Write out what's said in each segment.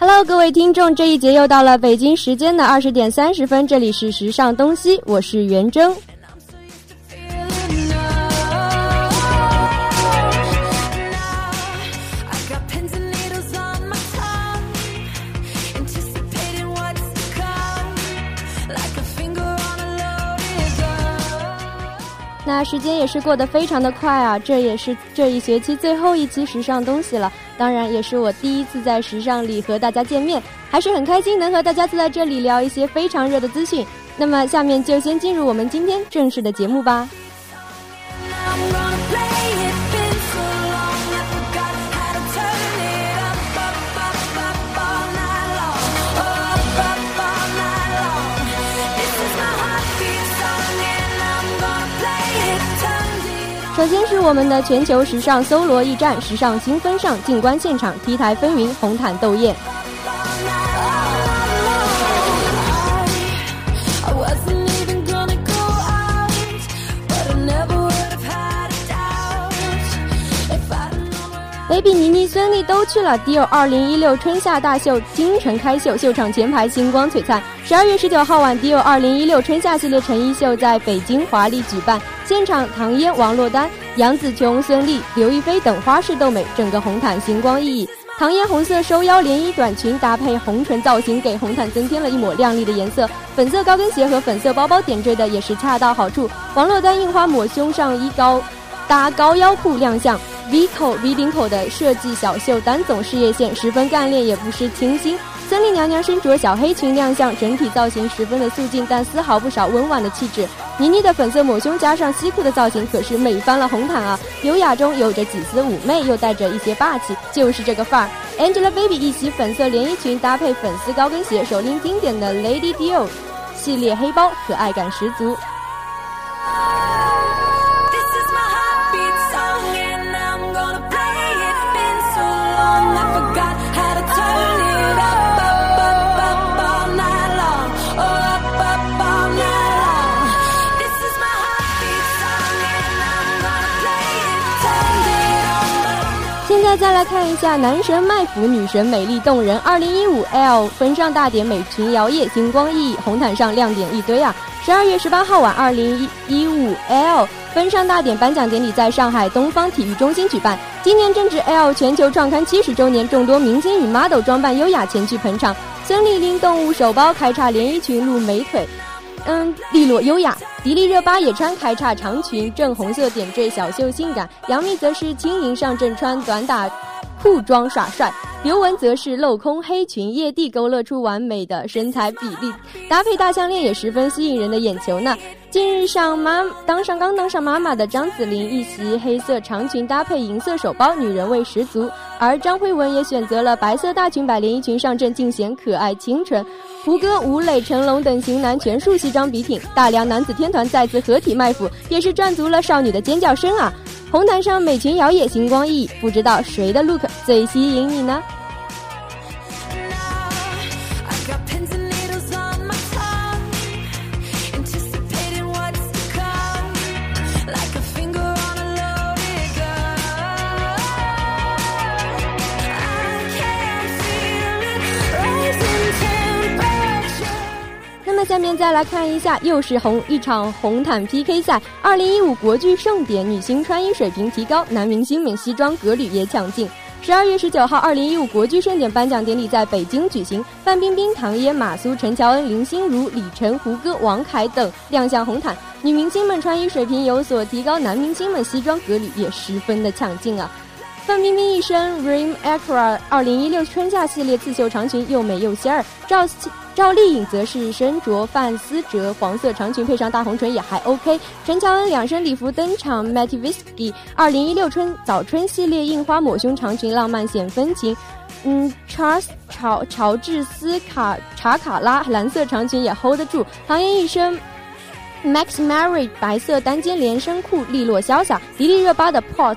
Hello，各位听众，这一节又到了北京时间的二十点三十分，这里是时尚东西，我是袁征。时间也是过得非常的快啊，这也是这一学期最后一期时尚东西了。当然，也是我第一次在时尚里和大家见面，还是很开心能和大家坐在这里聊一些非常热的资讯。那么，下面就先进入我们今天正式的节目吧。首先是我们的全球时尚搜罗驿站，时尚新风尚，静观现场，T 台风云，红毯斗艳。Baby 倪妮、孙俪都去了 Dior 二零一六春夏大秀京城开秀，秀场前排星光璀璨。十二月十九号晚，，Dior 二零一六春夏系列成衣秀在北京华丽举办，现场唐嫣、王珞丹、杨紫琼、孙俪、刘亦菲等花式斗美，整个红毯星光熠熠。唐嫣红色收腰连衣短裙搭配红唇造型，给红毯增添了一抹亮丽的颜色。粉色高跟鞋和粉色包包点缀的也是恰到好处。王珞丹印花抹胸上衣高搭高腰裤亮相。V 口 V 领口的设计小袖单总事业线十分干练，也不失清新。孙俪娘娘身着小黑裙亮相，整体造型十分的素净，但丝毫不少温婉的气质。倪妮的粉色抹胸加上西裤的造型，可是美翻了红毯啊！优雅中有着几丝妩媚，又带着一些霸气，就是这个范儿。Angelababy 一袭粉色连衣裙搭配粉丝高跟鞋，手拎经典的 Lady Dior 系列黑包，可爱感十足。再来看一下男神卖腐，女神美丽动人。二零一五 L 风尚大典，美裙摇曳，星光熠熠，红毯上亮点一堆啊！十二月十八号晚，二零一五 L 风尚大典颁奖典礼在上海东方体育中心举办。今年正值 L 全球创刊七十周年，众多明星与 model 装扮优雅前去捧场。孙俪拎动物手包，开叉连衣裙露美腿，嗯，利落优雅。迪丽热巴也穿开叉长裙，正红色点缀小袖性感。杨幂则是轻盈上阵，穿短打裤装耍帅。刘雯则是镂空黑裙，曳地勾勒出完美的身材比例，搭配大项链也十分吸引人的眼球呢。近日上妈当上刚当上妈妈的张子琳，一袭黑色长裙搭配银色手包，女人味十足。而张慧雯也选择了白色大裙摆连衣裙上阵，尽显可爱清纯。胡歌、吴磊、成龙等型男全数西装笔挺，大梁男子天团再次合体卖腐，也是赚足了少女的尖叫声啊！红毯上美裙摇曳，星光熠熠，不知道谁的 look 最吸引你呢？下面再来看一下，又是红一场红毯 PK 赛。二零一五国剧盛典，女星穿衣水平提高，男明星们西装革履也抢镜。十二月十九号，二零一五国剧盛典颁奖典礼在北京举行，范冰冰、唐嫣、马苏、陈乔恩、林心如、李晨、胡歌、王凯等亮相红毯。女明星们穿衣水平有所提高，男明星们西装革履也十分的抢镜啊。范冰冰一身 Rim Acra 二零一六春夏系列刺绣长裙，又美又仙儿。赵赵丽颖则是身着范思哲黄色长裙，配上大红唇也还 OK。陈乔恩两身礼服登场，Matty Whisky 二零一六春早春系列印花抹胸长裙，浪漫显风情。嗯，Charles 乔乔治斯卡查卡拉蓝色长裙也 hold 得住。唐嫣一身 Max Mary 白色单肩连身裤，利落潇洒。迪丽热巴的 Pots。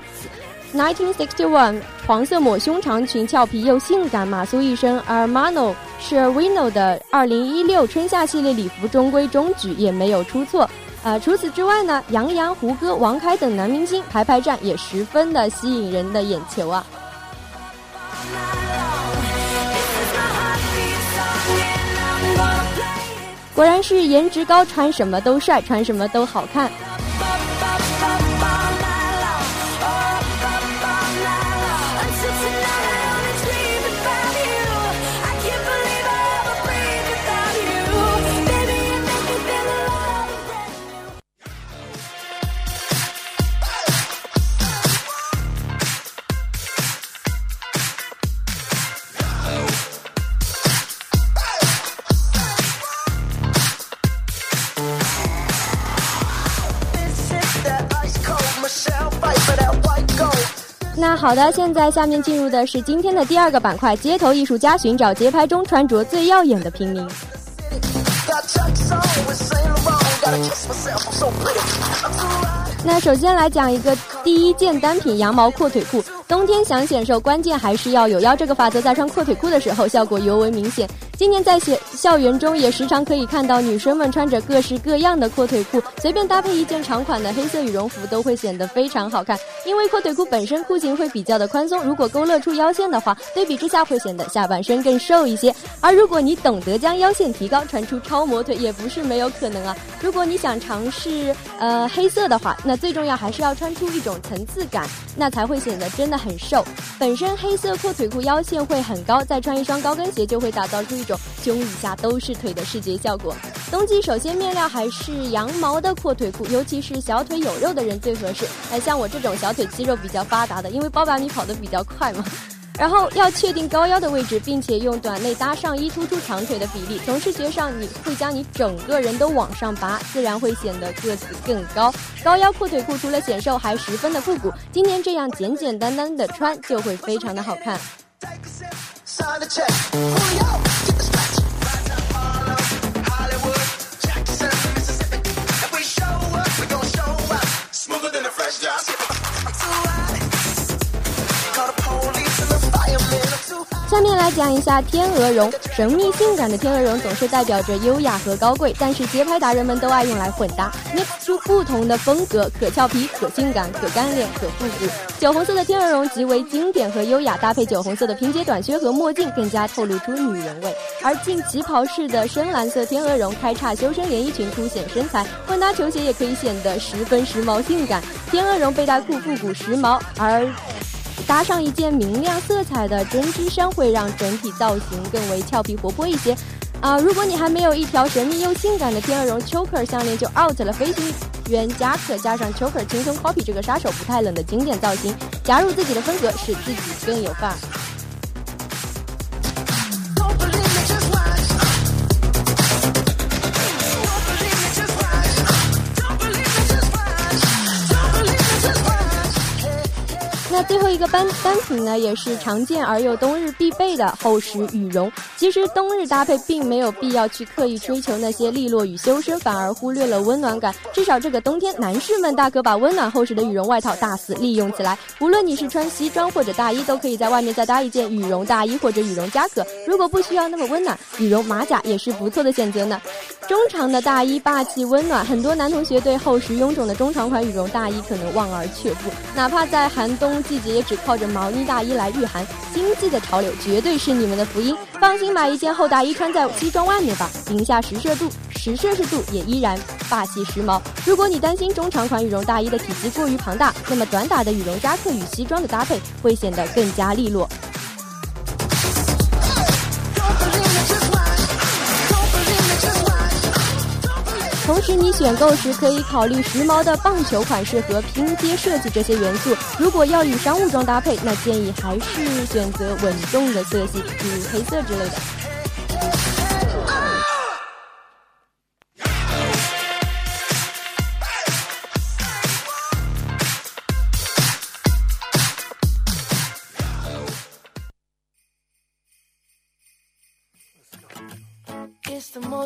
1961黄色抹胸长裙俏皮又性感，马苏一身 Armani Sherwino 的2016春夏系列礼服中规中矩，也没有出错。呃，除此之外呢，杨洋、胡歌、王凯等男明星排排站也十分的吸引人的眼球啊。果然是颜值高，穿什么都帅，穿什么都好看。好的，现在下面进入的是今天的第二个板块——街头艺术家寻找街拍中穿着最耀眼的平民。那首先来讲一个第一件单品——羊毛阔腿裤。冬天想显瘦，关键还是要有腰。这个法则在穿阔腿裤的时候效果尤为明显。今年在学校园中也时常可以看到女生们穿着各式各样的阔腿裤，随便搭配一件长款的黑色羽绒服都会显得非常好看。因为阔腿裤本身裤型会比较的宽松，如果勾勒出腰线的话，对比之下会显得下半身更瘦一些。而如果你懂得将腰线提高，穿出超模腿也不是没有可能啊。如果你想尝试呃黑色的话，那最重要还是要穿出一种层次感，那才会显得真的。很瘦，本身黑色阔腿裤腰线会很高，再穿一双高跟鞋就会打造出一种胸以下都是腿的视觉效果。冬季首先面料还是羊毛的阔腿裤，尤其是小腿有肉的人最合适。哎，像我这种小腿肌肉比较发达的，因为包百米跑得比较快嘛。然后要确定高腰的位置，并且用短内搭上衣突出长腿的比例。从视觉上，你会将你整个人都往上拔，自然会显得个子更高。高腰阔腿裤除了显瘦，还十分的复古。今年这样简简单单的穿，就会非常的好看。下面来讲一下天鹅绒，神秘性感的天鹅绒总是代表着优雅和高贵，但是街拍达人们都爱用来混搭，mix 出不同的风格，可俏皮，可性感，可干练，可复古。酒红色的天鹅绒极为经典和优雅，搭配酒红色的平接短靴和墨镜，更加透露出女人味。而进旗袍式的深蓝色天鹅绒开叉修身连衣裙凸显身材，混搭球鞋也可以显得十分时髦性感。天鹅绒背带裤复古时髦，而。搭上一件明亮色彩的针织衫，会让整体造型更为俏皮活泼一些。啊，如果你还没有一条神秘又性感的天鹅绒 choker 项链，就 out 了。飞行员夹克加上 choker，轻松 copy 这个杀手不太冷的经典造型，加入自己的风格，使自己更有范儿。那最后一个单单品呢，也是常见而又冬日必备的厚实羽绒。其实冬日搭配并没有必要去刻意追求那些利落与修身，反而忽略了温暖感。至少这个冬天，男士们大可把温暖厚实的羽绒外套大肆利用起来。无论你是穿西装或者大衣，都可以在外面再搭一件羽绒大衣或者羽绒夹克。如果不需要那么温暖，羽绒马甲也是不错的选择呢。中长的大衣霸气温暖，很多男同学对厚实臃肿的中长款羽绒大衣可能望而却步，哪怕在寒冬。季节也只靠着毛呢大衣来御寒，经济的潮流绝对是你们的福音。放心，买一件厚大衣穿在西装外面吧，零下十摄度十摄氏度也依然霸气时髦。如果你担心中长款羽绒大衣的体积过于庞大，那么短打的羽绒夹克与西装的搭配会显得更加利落。同时，你选购时可以考虑时髦的棒球款式和拼接设计这些元素。如果要与商务装搭配，那建议还是选择稳重的色系，比如黑色之类的。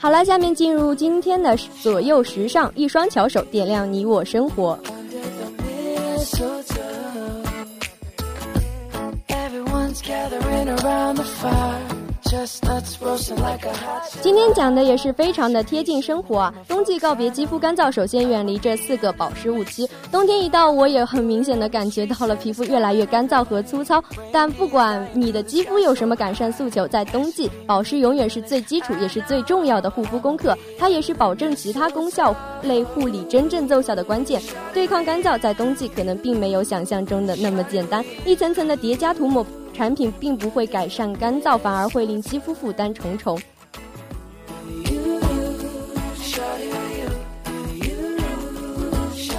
好了，下面进入今天的左右时尚，一双巧手点亮你我生活。今天讲的也是非常的贴近生活啊！冬季告别肌肤干燥，首先远离这四个保湿误区。冬天一到，我也很明显的感觉到了皮肤越来越干燥和粗糙。但不管你的肌肤有什么改善诉求，在冬季保湿永远是最基础也是最重要的护肤功课，它也是保证其他功效类护理真正奏效的关键。对抗干燥，在冬季可能并没有想象中的那么简单，一层层的叠加涂抹。产品并不会改善干燥，反而会令肌肤负担重重。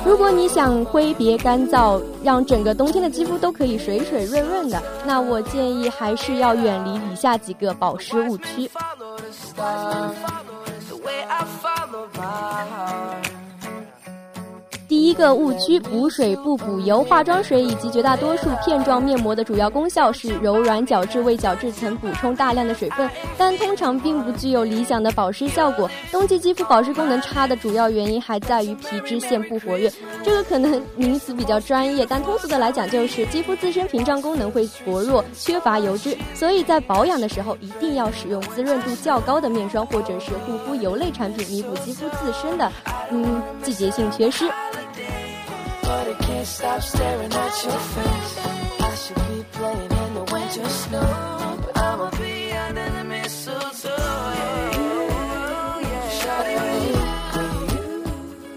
如果你想挥别干燥，让整个冬天的肌肤都可以水水润润的，那我建议还是要远离以下几个保湿误区。一个误区：补水不补油。化妆水以及绝大多数片状面膜的主要功效是柔软角质，为角质层补充大量的水分，但通常并不具有理想的保湿效果。冬季肌肤保湿功能差的主要原因还在于皮脂腺不活跃。这个可能名词比较专业，但通俗的来讲就是肌肤自身屏障功能会薄弱，缺乏油脂。所以在保养的时候，一定要使用滋润度较高的面霜或者是护肤油类产品，弥补肌肤自身的嗯季节性缺失。But I can't stop staring at your face. I should be playing in the winter snow, but I'ma be under the mistletoe.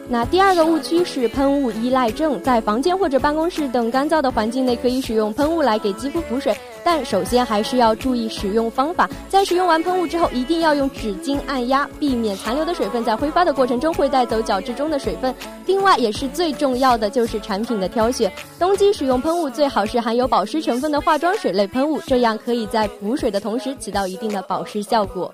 那第二个误区是喷雾依赖症，在房间或者办公室等干燥的环境内，可以使用喷雾来给肌肤补水，但首先还是要注意使用方法。在使用完喷雾之后，一定要用纸巾按压，避免残留的水分在挥发的过程中会带走角质中的水分。另外，也是最重要的就是产品的挑选。冬季使用喷雾最好是含有保湿成分的化妆水类喷雾，这样可以在补水的同时起到一定的保湿效果。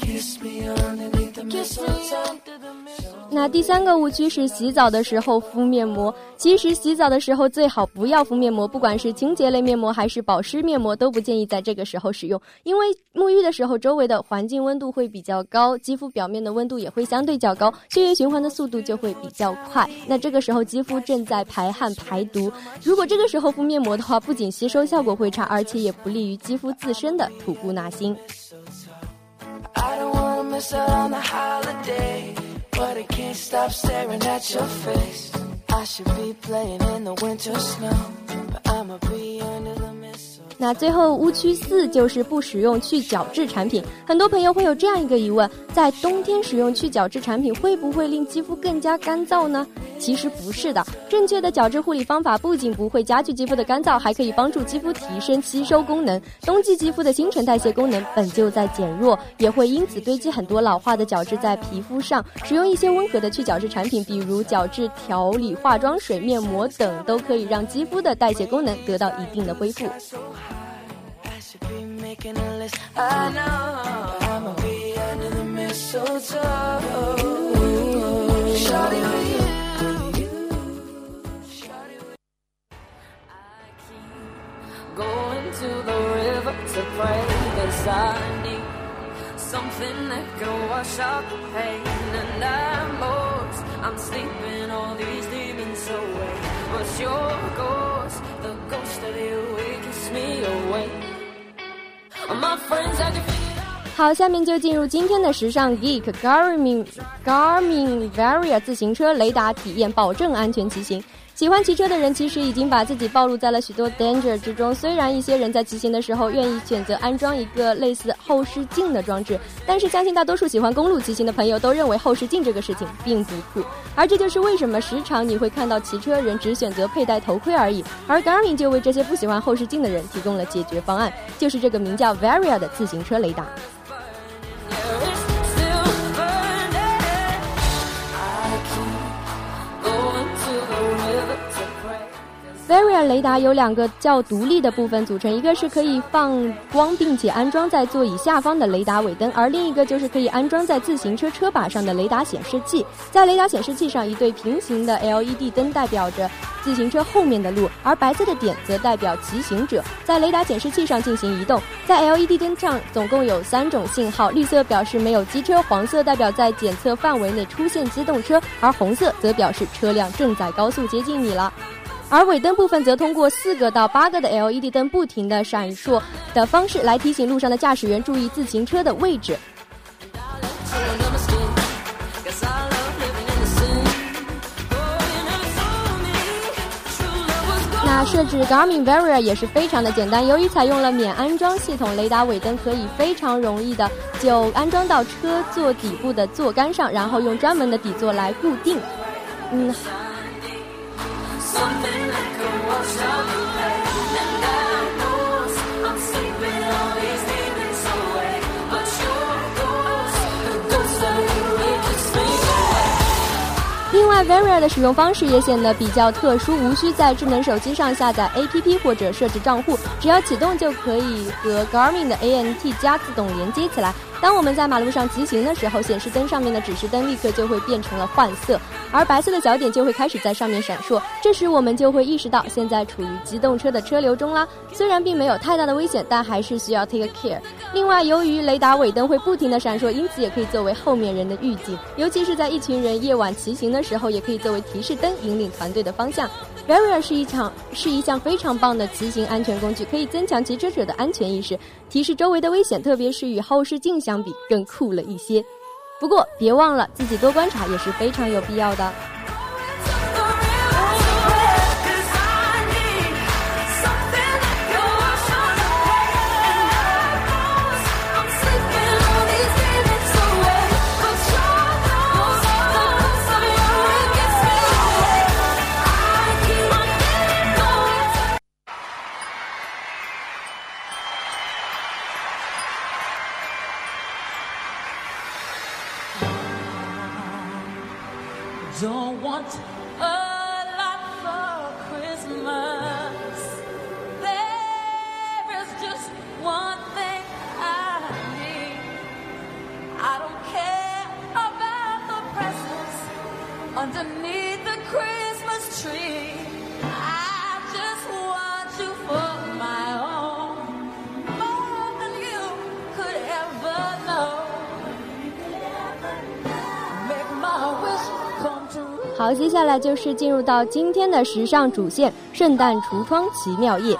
Kiss me underneath the mistletoe. 那第三个误区是洗澡的时候敷面膜。其实洗澡的时候最好不要敷面膜，不管是清洁类面膜还是保湿面膜，都不建议在这个时候使用。因为沐浴的时候，周围的环境温度会比较高，肌肤表面的温度也会相对较高，血液循环的速度就会比较快。那这个时候肌肤正在排汗排毒，如果这个时候敷面膜的话，不仅吸收效果会差，而且也不利于肌肤自身的吐故纳新。miss out on the holiday, but I can't stop staring at your face. I should be playing in the winter snow, but I'ma be under the mist. 那最后误区四就是不使用去角质产品。很多朋友会有这样一个疑问：在冬天使用去角质产品会不会令肌肤更加干燥呢？其实不是的，正确的角质护理方法不仅不会加剧肌肤的干燥，还可以帮助肌肤提升吸收功能。冬季肌肤的新陈代谢功能本就在减弱，也会因此堆积很多老化的角质在皮肤上。使用一些温和的去角质产品，比如角质调理化妆水、面膜等，都可以让肌肤的代谢功能得到一定的恢复。Making a list. I know I'ma be under the mistletoe. Shawty with you. Going to the river to pray I need something that can wash out the pain. And I'm lost, I'm sleeping all these demons away. But your ghost, the ghost of you, it me awake. 好，下面就进入今天的时尚 geek Garmin Garmin Varia 自行车雷达体验，保证安全骑行。喜欢骑车的人其实已经把自己暴露在了许多 danger 之中。虽然一些人在骑行的时候愿意选择安装一个类似后视镜的装置，但是相信大多数喜欢公路骑行的朋友都认为后视镜这个事情并不酷。而这就是为什么时常你会看到骑车人只选择佩戴头盔而已。而 Garmin 就为这些不喜欢后视镜的人提供了解决方案，就是这个名叫 Varia 的自行车雷达。Varia 雷达有两个较独立的部分组成，一个是可以放光并且安装在座椅下方的雷达尾灯，而另一个就是可以安装在自行车车把上的雷达显示器。在雷达显示器上，一对平行的 LED 灯代表着自行车后面的路，而白色的点则代表骑行者在雷达显示器上进行移动。在 LED 灯上总共有三种信号，绿色表示没有机车，黄色代表在检测范围内出现机动车，而红色则表示车辆正在高速接近你了。而尾灯部分则通过四个到八个的 LED 灯不停的闪烁的方式来提醒路上的驾驶员注意自行车的位置。那设置 Garmin Varia 也是非常的简单，由于采用了免安装系统，雷达尾灯可以非常容易的就安装到车座底部的座杆上，然后用专门的底座来固定。嗯。另外，Varia 的使用方式也显得比较特殊，无需在智能手机上下载 APP 或者设置账户，只要启动就可以和 Garmin 的 ANT 加自动连接起来。当我们在马路上骑行的时候，显示灯上面的指示灯立刻就会变成了换色，而白色的小点就会开始在上面闪烁。这时我们就会意识到现在处于机动车的车流中啦。虽然并没有太大的危险，但还是需要 take care。另外，由于雷达尾灯会不停的闪烁，因此也可以作为后面人的预警，尤其是在一群人夜晚骑行的时候，也可以作为提示灯引领团队的方向。Varia 是一场是一项非常棒的骑行安全工具，可以增强骑车者的安全意识，提示周围的危险，特别是与后视镜相比更酷了一些。不过别忘了自己多观察也是非常有必要的。好，接下来就是进入到今天的时尚主线——圣诞橱窗奇妙夜。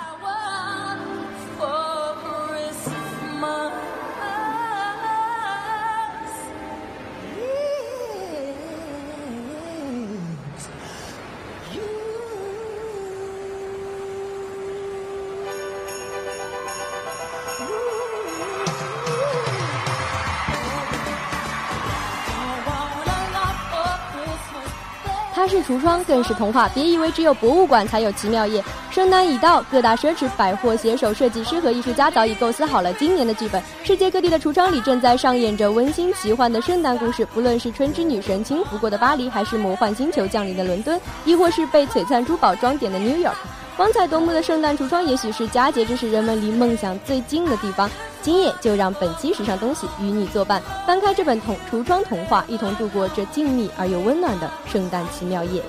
橱窗，更是童话。别以为只有博物馆才有奇妙夜。圣诞已到，各大奢侈百货携手设计师和艺术家早已构思好了今年的剧本。世界各地的橱窗里正在上演着温馨奇幻的圣诞故事。不论是春之女神轻拂过的巴黎，还是魔幻星球降临的伦敦，亦或是被璀璨珠宝装点的 New York，光彩夺目的圣诞橱窗，也许是佳节之时人们离梦想最近的地方。今夜就让本期时尚东西与你作伴，翻开这本童橱窗童话，一同度过这静谧而又温暖的圣诞奇妙夜。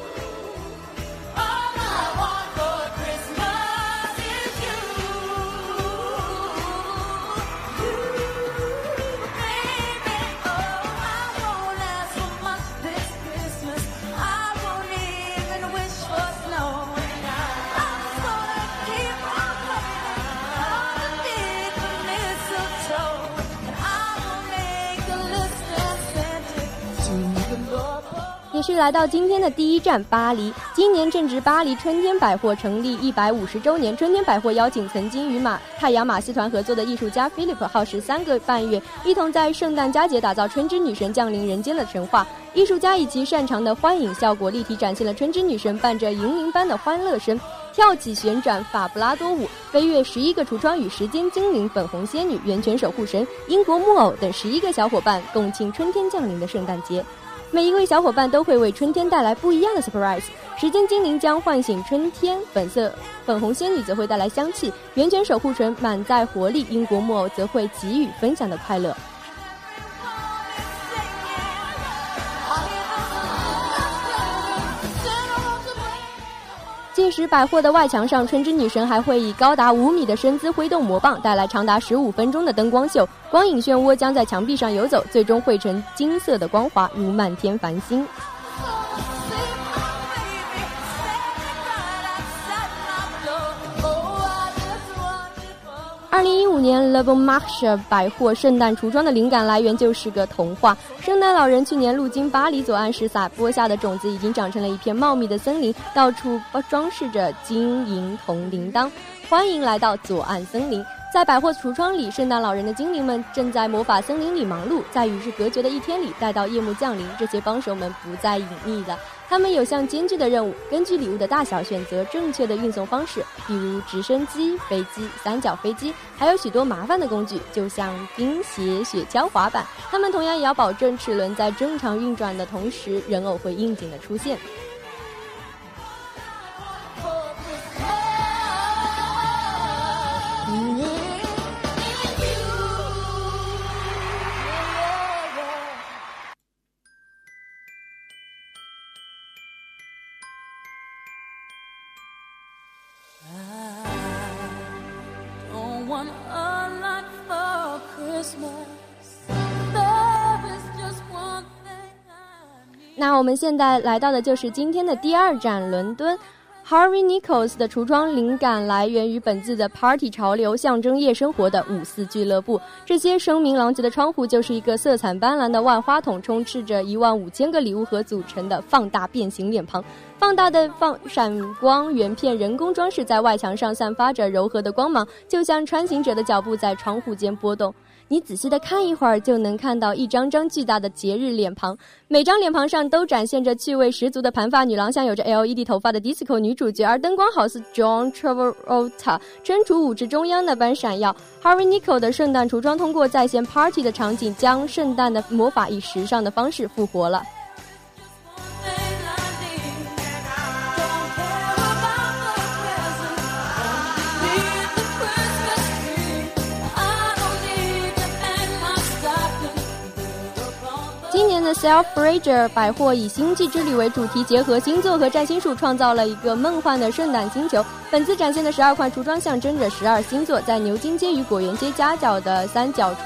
来到今天的第一站巴黎。今年正值巴黎春天百货成立一百五十周年，春天百货邀请曾经与马太阳马戏团合作的艺术家 Philip，耗时三个半月，一同在圣诞佳节打造春之女神降临人间的神话。艺术家以其擅长的欢影效果，立体展现了春之女神伴着银铃般的欢乐声，跳起旋转法布拉多舞，飞跃十一个橱窗，与时间精灵、粉红仙女、源泉守护神、英国木偶等十一个小伙伴共庆春天降临的圣诞节。每一位小伙伴都会为春天带来不一样的 surprise。时间精灵将唤醒春天，粉色粉红仙女则会带来香气，源泉守护神满载活力，英国木偶则会给予分享的快乐。届时，百货的外墙上，春之女神还会以高达五米的身姿挥动魔棒，带来长达十五分钟的灯光秀。光影漩涡将在墙壁上游走，最终汇成金色的光华，如漫天繁星。二零一五年，Le Bon Marché 百货圣诞橱窗的灵感来源就是个童话。圣诞老人去年路经巴黎左岸时撒播下的种子，已经长成了一片茂密的森林，到处装饰着金银铜铃铛。欢迎来到左岸森林。在百货橱窗里，圣诞老人的精灵们正在魔法森林里忙碌。在与世隔绝的一天里，待到夜幕降临，这些帮手们不再隐秘了。他们有项艰巨的任务：根据礼物的大小选择正确的运送方式，比如直升机、飞机、三角飞机，还有许多麻烦的工具，就像冰鞋、雪橇、滑板。他们同样也要保证齿轮在正常运转的同时，人偶会应景的出现。我们现在来到的就是今天的第二站，伦敦。Harvey Nichols 的橱窗灵感来源于本季的 Party 潮流，象征夜生活的五四俱乐部。这些声名狼藉的窗户就是一个色彩斑斓的万花筒，充斥着一万五千个礼物盒组成的放大变形脸庞。放大的放闪光圆片人工装饰在外墙上，散发着柔和的光芒，就像穿行者的脚步在窗户间波动。你仔细的看一会儿，就能看到一张张巨大的节日脸庞，每张脸庞上都展现着趣味十足的盘发女郎，像有着 LED 头发的 disco 女主角，而灯光好似 John Travolta 身处舞池中央那般闪耀。Harvey Nicole 的圣诞橱窗通过在线 party 的场景，将圣诞的魔法以时尚的方式复活了。The Selfridger 百货以星际之旅为主题，结合星座和占星术，创造了一个梦幻的圣诞星球。本次展现的十二块橱窗象征着十二星座，在牛津街与果园街夹角的三角橱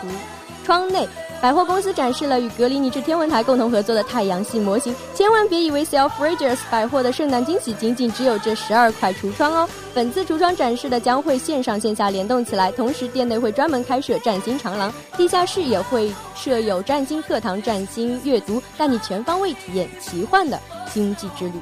窗内。百货公司展示了与格林尼治天文台共同合作的太阳系模型。千万别以为 Selfridges 百货的圣诞惊喜仅仅只有这十二块橱窗哦！本次橱窗展示的将会线上线下联动起来，同时店内会专门开设占星长廊，地下室也会设有占星课堂、占星阅读，带你全方位体验奇幻的星际之旅。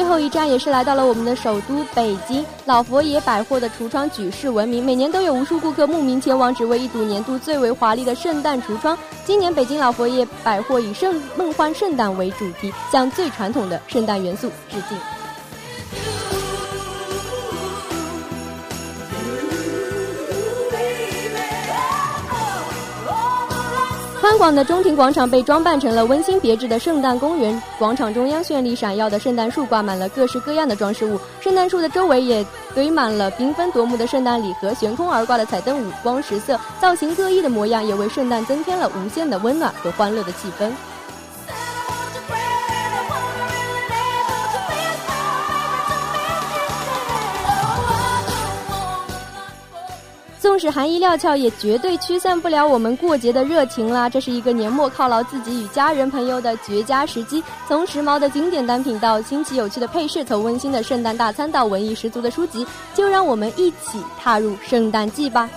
最后一站也是来到了我们的首都北京，老佛爷百货的橱窗举世闻名，每年都有无数顾客慕名前往，只为一睹年度最为华丽的圣诞橱窗。今年北京老佛爷百货以圣梦幻圣诞为主题，向最传统的圣诞元素致敬。宽广的中庭广场被装扮成了温馨别致的圣诞公园。广场中央绚丽闪耀的圣诞树挂满了各式各样的装饰物，圣诞树的周围也堆满了缤纷夺目的圣诞礼盒，悬空而挂的彩灯五光十色，造型各异的模样也为圣诞增添了无限的温暖和欢乐的气氛。是寒衣料峭，也绝对驱散不了我们过节的热情啦。这是一个年末犒劳自己与家人朋友的绝佳时机。从时髦的经典单品到新奇有趣的配饰，从温馨的圣诞大餐到文艺十足的书籍，就让我们一起踏入圣诞季吧。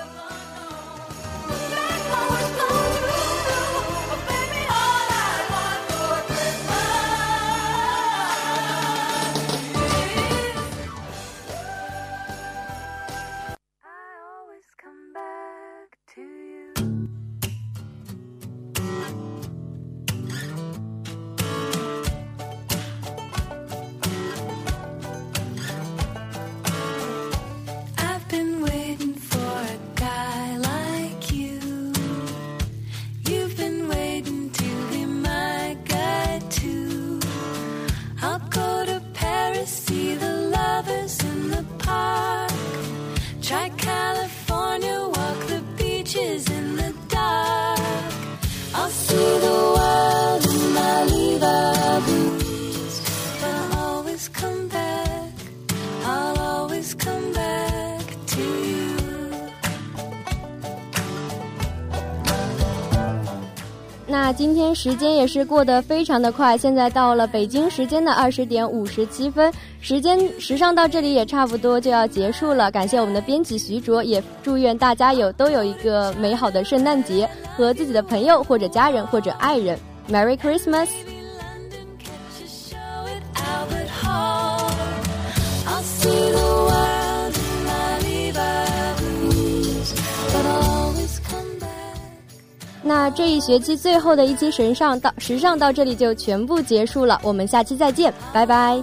那今天时间也是过得非常的快，现在到了北京时间的二十点五十七分，时间时尚到这里也差不多就要结束了。感谢我们的编辑徐卓，也祝愿大家有都有一个美好的圣诞节，和自己的朋友或者家人或者爱人，Merry Christmas。那这一学期最后的一期神上到时尚到这里就全部结束了，我们下期再见，拜拜。